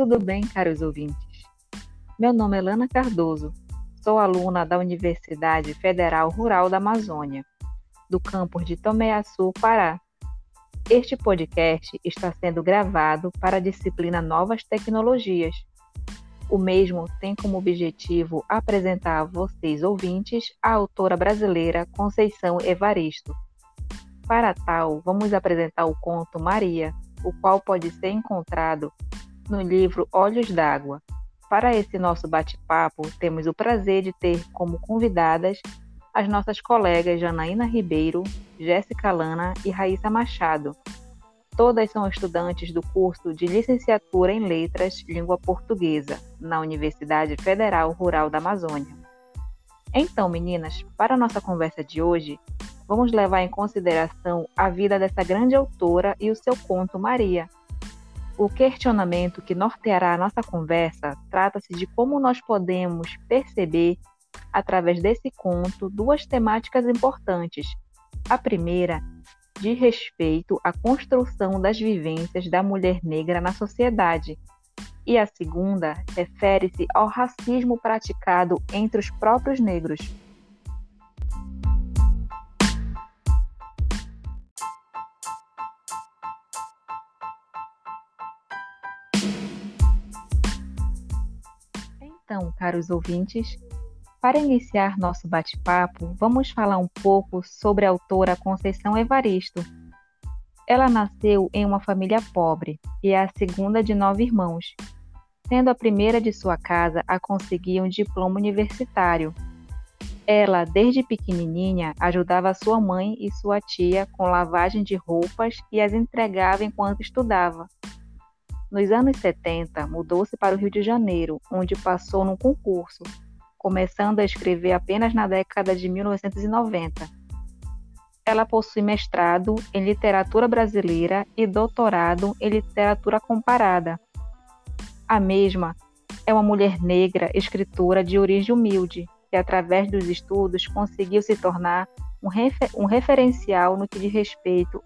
tudo bem, caros ouvintes? Meu nome é Lana Cardoso, sou aluna da Universidade Federal Rural da Amazônia, do campus de Tomeaçu, Pará. Este podcast está sendo gravado para a disciplina Novas Tecnologias. O mesmo tem como objetivo apresentar a vocês, ouvintes, a autora brasileira Conceição Evaristo. Para tal, vamos apresentar o conto Maria, o qual pode ser encontrado no livro Olhos d'Água. Para esse nosso bate-papo, temos o prazer de ter como convidadas as nossas colegas Janaína Ribeiro, Jéssica Lana e Raíssa Machado. Todas são estudantes do curso de Licenciatura em Letras Língua Portuguesa, na Universidade Federal Rural da Amazônia. Então, meninas, para a nossa conversa de hoje, vamos levar em consideração a vida dessa grande autora e o seu conto Maria. O questionamento que norteará a nossa conversa trata-se de como nós podemos perceber, através desse conto, duas temáticas importantes. A primeira, de respeito à construção das vivências da mulher negra na sociedade, e a segunda refere-se ao racismo praticado entre os próprios negros. Então, caros ouvintes, para iniciar nosso bate-papo, vamos falar um pouco sobre a autora Conceição Evaristo. Ela nasceu em uma família pobre e é a segunda de nove irmãos, sendo a primeira de sua casa a conseguir um diploma universitário. Ela, desde pequenininha, ajudava sua mãe e sua tia com lavagem de roupas e as entregava enquanto estudava. Nos anos 70, mudou-se para o Rio de Janeiro, onde passou num concurso, começando a escrever apenas na década de 1990. Ela possui mestrado em literatura brasileira e doutorado em literatura comparada. A mesma é uma mulher negra escritora de origem humilde, que através dos estudos conseguiu se tornar um, refer um referencial no que diz respeito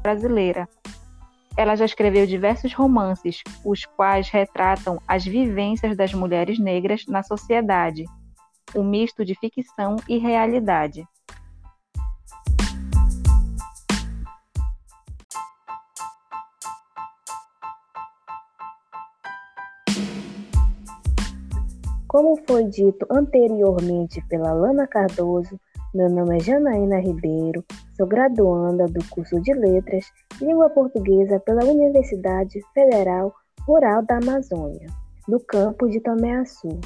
brasileira ela já escreveu diversos romances, os quais retratam as vivências das mulheres negras na sociedade, um misto de ficção e realidade. Como foi dito anteriormente pela Lana Cardoso, meu nome é Janaína Ribeiro, sou graduanda do curso de Letras Língua Portuguesa pela Universidade Federal Rural da Amazônia, no campo de Tomé-Açu.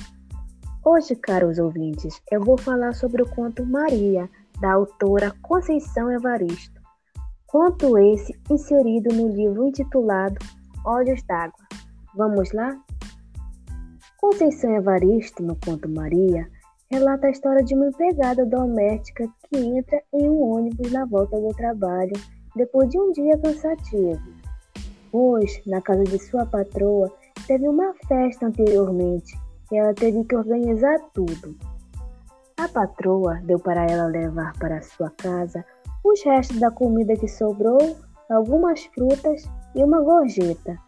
Hoje, caros ouvintes, eu vou falar sobre o conto Maria, da autora Conceição Evaristo. Conto esse inserido no livro intitulado Olhos d'Água. Vamos lá? Conceição Evaristo, no conto Maria, relata a história de uma empregada doméstica que entra em um ônibus na volta do trabalho depois de um dia cansativo. Pois, na casa de sua patroa, teve uma festa anteriormente e ela teve que organizar tudo. A patroa deu para ela levar para sua casa os restos da comida que sobrou, algumas frutas e uma gorjeta.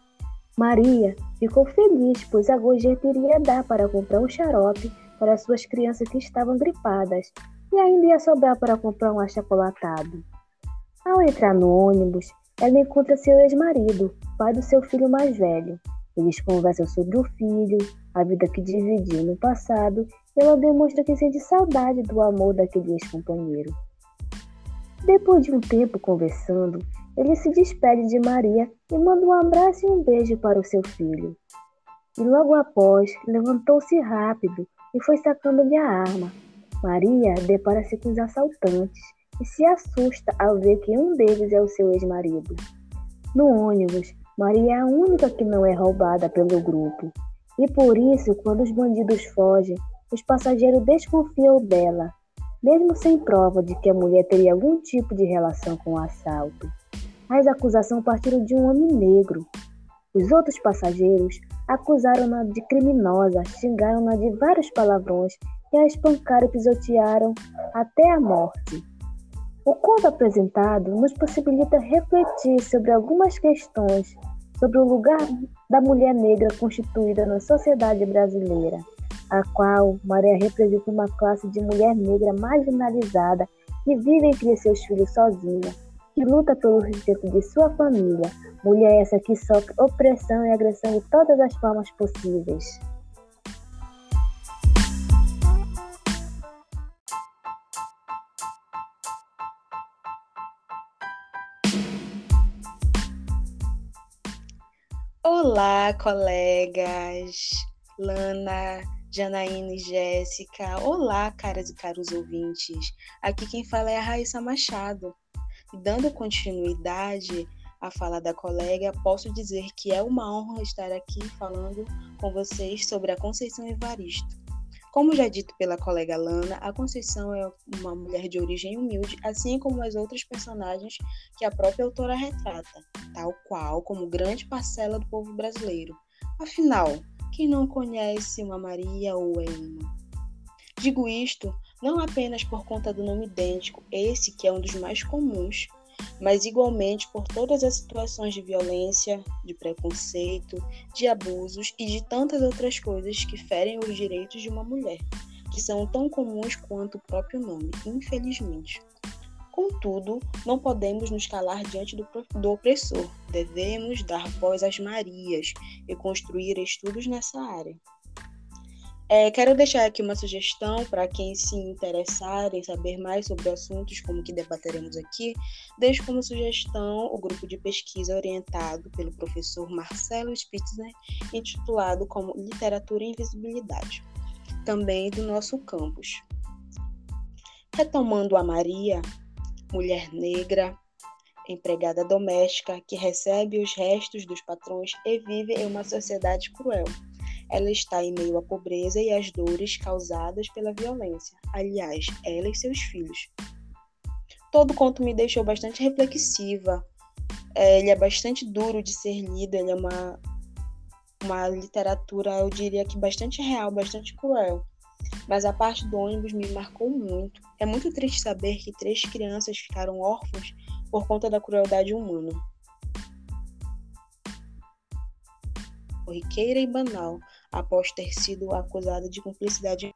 Maria ficou feliz, pois a gorjeta iria dar para comprar um xarope para suas crianças que estavam gripadas e ainda ia sobrar para comprar um achocolatado. Ao entrar no ônibus, ela encontra seu ex-marido, pai do seu filho mais velho. Eles conversam sobre o filho, a vida que dividiu no passado, e ela demonstra que sente saudade do amor daquele ex-companheiro. Depois de um tempo conversando, ele se despede de Maria e manda um abraço e um beijo para o seu filho. E logo após, levantou-se rápido e foi sacando-lhe a arma. Maria depara-se com os assaltantes e se assusta ao ver que um deles é o seu ex-marido. No ônibus, Maria é a única que não é roubada pelo grupo, e por isso, quando os bandidos fogem, os passageiros desconfiam dela, mesmo sem prova de que a mulher teria algum tipo de relação com o assalto. As acusações partiram de um homem negro. Os outros passageiros acusaram-na de criminosa, xingaram-na de vários palavrões e a espancaram e pisotearam até a morte. O conto apresentado nos possibilita refletir sobre algumas questões sobre o lugar da mulher negra constituída na sociedade brasileira, a qual Maria representa uma classe de mulher negra marginalizada que vive e cria seus filhos sozinha, que luta pelo sustento de sua família, mulher essa que sofre opressão e agressão de todas as formas possíveis. Olá, colegas! Lana, Janaína e Jéssica. Olá, caras e caros ouvintes. Aqui quem fala é a Raíssa Machado. E dando continuidade à fala da colega, posso dizer que é uma honra estar aqui falando com vocês sobre a Conceição Evaristo. Como já dito pela colega Lana, a Conceição é uma mulher de origem humilde, assim como as outras personagens que a própria autora retrata, tal qual como grande parcela do povo brasileiro. Afinal, quem não conhece uma Maria ou Emma? Digo isto não apenas por conta do nome idêntico, esse que é um dos mais comuns, mas igualmente por todas as situações de violência, de preconceito, de abusos e de tantas outras coisas que ferem os direitos de uma mulher, que são tão comuns quanto o próprio nome, infelizmente. Contudo, não podemos nos calar diante do, do opressor, devemos dar voz às Marias e construir estudos nessa área. É, quero deixar aqui uma sugestão para quem se interessar em saber mais sobre assuntos como que debateremos aqui. Deixo como sugestão o grupo de pesquisa orientado pelo professor Marcelo Spitzner, intitulado como Literatura e Invisibilidade, também do nosso campus. Retomando a Maria, mulher negra, empregada doméstica que recebe os restos dos patrões e vive em uma sociedade cruel ela está em meio à pobreza e às dores causadas pela violência. Aliás, ela e seus filhos. Todo conto me deixou bastante reflexiva. É, ele é bastante duro de ser lido, ele é uma, uma literatura, eu diria que bastante real, bastante cruel. Mas a parte do ônibus me marcou muito. É muito triste saber que três crianças ficaram órfãs por conta da crueldade humana. Corriqueira e banal, após ter sido acusada de cumplicidade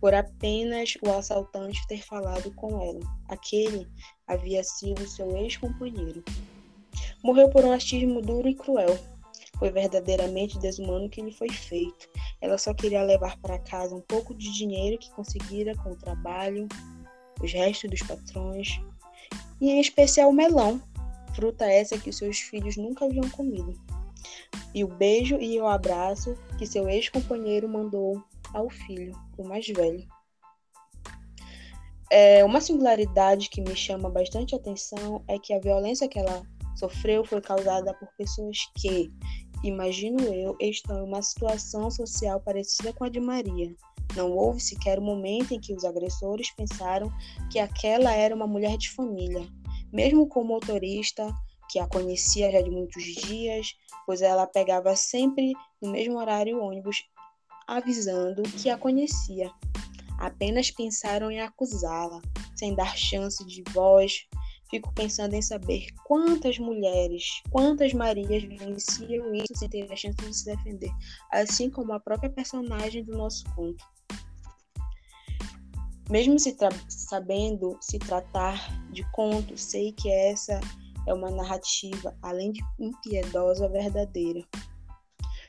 por apenas o assaltante ter falado com ela. Aquele havia sido seu ex-companheiro. Morreu por um achismo duro e cruel. Foi verdadeiramente desumano que lhe foi feito. Ela só queria levar para casa um pouco de dinheiro que conseguira com o trabalho, os restos dos patrões, e em especial o melão, fruta essa que seus filhos nunca haviam comido e o beijo e o abraço que seu ex-companheiro mandou ao filho, o mais velho. É, uma singularidade que me chama bastante atenção é que a violência que ela sofreu foi causada por pessoas que, imagino eu, estão em uma situação social parecida com a de Maria. Não houve sequer um momento em que os agressores pensaram que aquela era uma mulher de família. Mesmo como motorista, que a conhecia já de muitos dias, pois ela pegava sempre no mesmo horário o ônibus, avisando que a conhecia. Apenas pensaram em acusá-la, sem dar chance de voz. Fico pensando em saber quantas mulheres, quantas Marias vivenciam isso sem ter a chance de se defender, assim como a própria personagem do nosso conto. Mesmo se sabendo se tratar de conto, sei que essa é uma narrativa, além de impiedosa, verdadeira.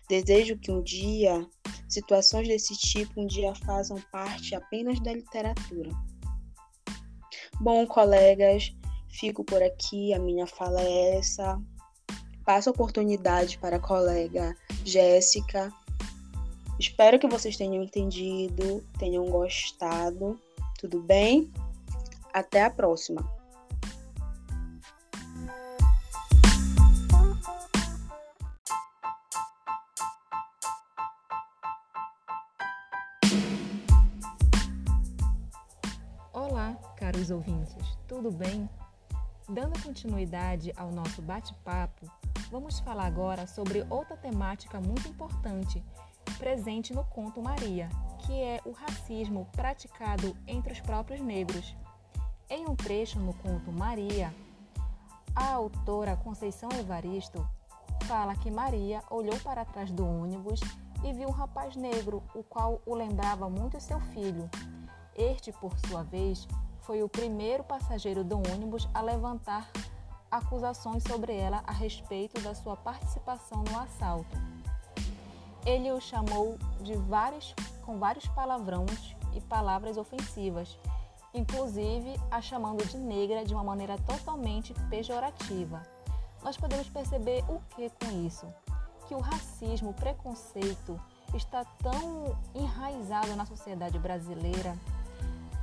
Desejo que um dia situações desse tipo um dia façam parte apenas da literatura. Bom, colegas, fico por aqui, a minha fala é essa. Passo a oportunidade para a colega Jéssica. Espero que vocês tenham entendido, tenham gostado. Tudo bem? Até a próxima! Caros ouvintes, tudo bem? Dando continuidade ao nosso bate-papo, vamos falar agora sobre outra temática muito importante presente no conto Maria, que é o racismo praticado entre os próprios negros. Em um trecho no conto Maria, a autora Conceição Evaristo fala que Maria olhou para trás do ônibus e viu um rapaz negro, o qual o lembrava muito seu filho. Este, por sua vez, foi o primeiro passageiro do ônibus a levantar acusações sobre ela a respeito da sua participação no assalto. Ele o chamou de vários, com vários palavrões e palavras ofensivas, inclusive a chamando de negra de uma maneira totalmente pejorativa. Nós podemos perceber o que com isso? Que o racismo, o preconceito está tão enraizado na sociedade brasileira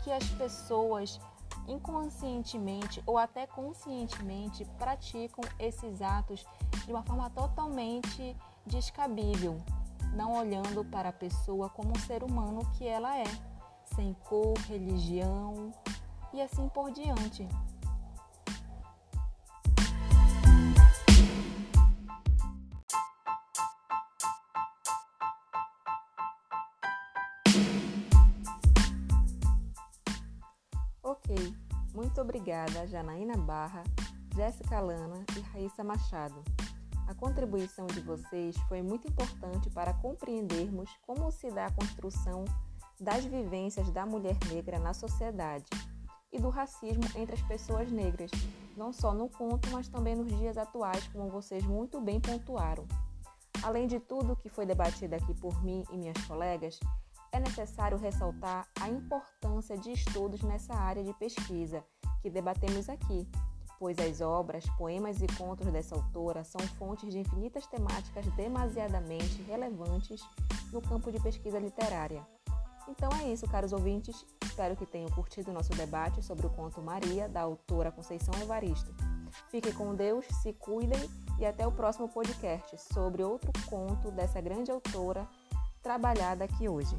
que as pessoas inconscientemente ou até conscientemente praticam esses atos de uma forma totalmente descabível, não olhando para a pessoa como um ser humano que ela é, sem cor, religião e assim por diante. Ok, muito obrigada Janaína Barra, Jéssica Lana e Raíssa Machado. A contribuição de vocês foi muito importante para compreendermos como se dá a construção das vivências da mulher negra na sociedade e do racismo entre as pessoas negras, não só no conto, mas também nos dias atuais, como vocês muito bem pontuaram. Além de tudo que foi debatido aqui por mim e minhas colegas, é necessário ressaltar a importância de estudos nessa área de pesquisa que debatemos aqui, pois as obras, poemas e contos dessa autora são fontes de infinitas temáticas demasiadamente relevantes no campo de pesquisa literária. Então é isso, caros ouvintes. Espero que tenham curtido o nosso debate sobre o conto Maria, da autora Conceição Evaristo. Fiquem com Deus, se cuidem e até o próximo podcast sobre outro conto dessa grande autora trabalhada aqui hoje.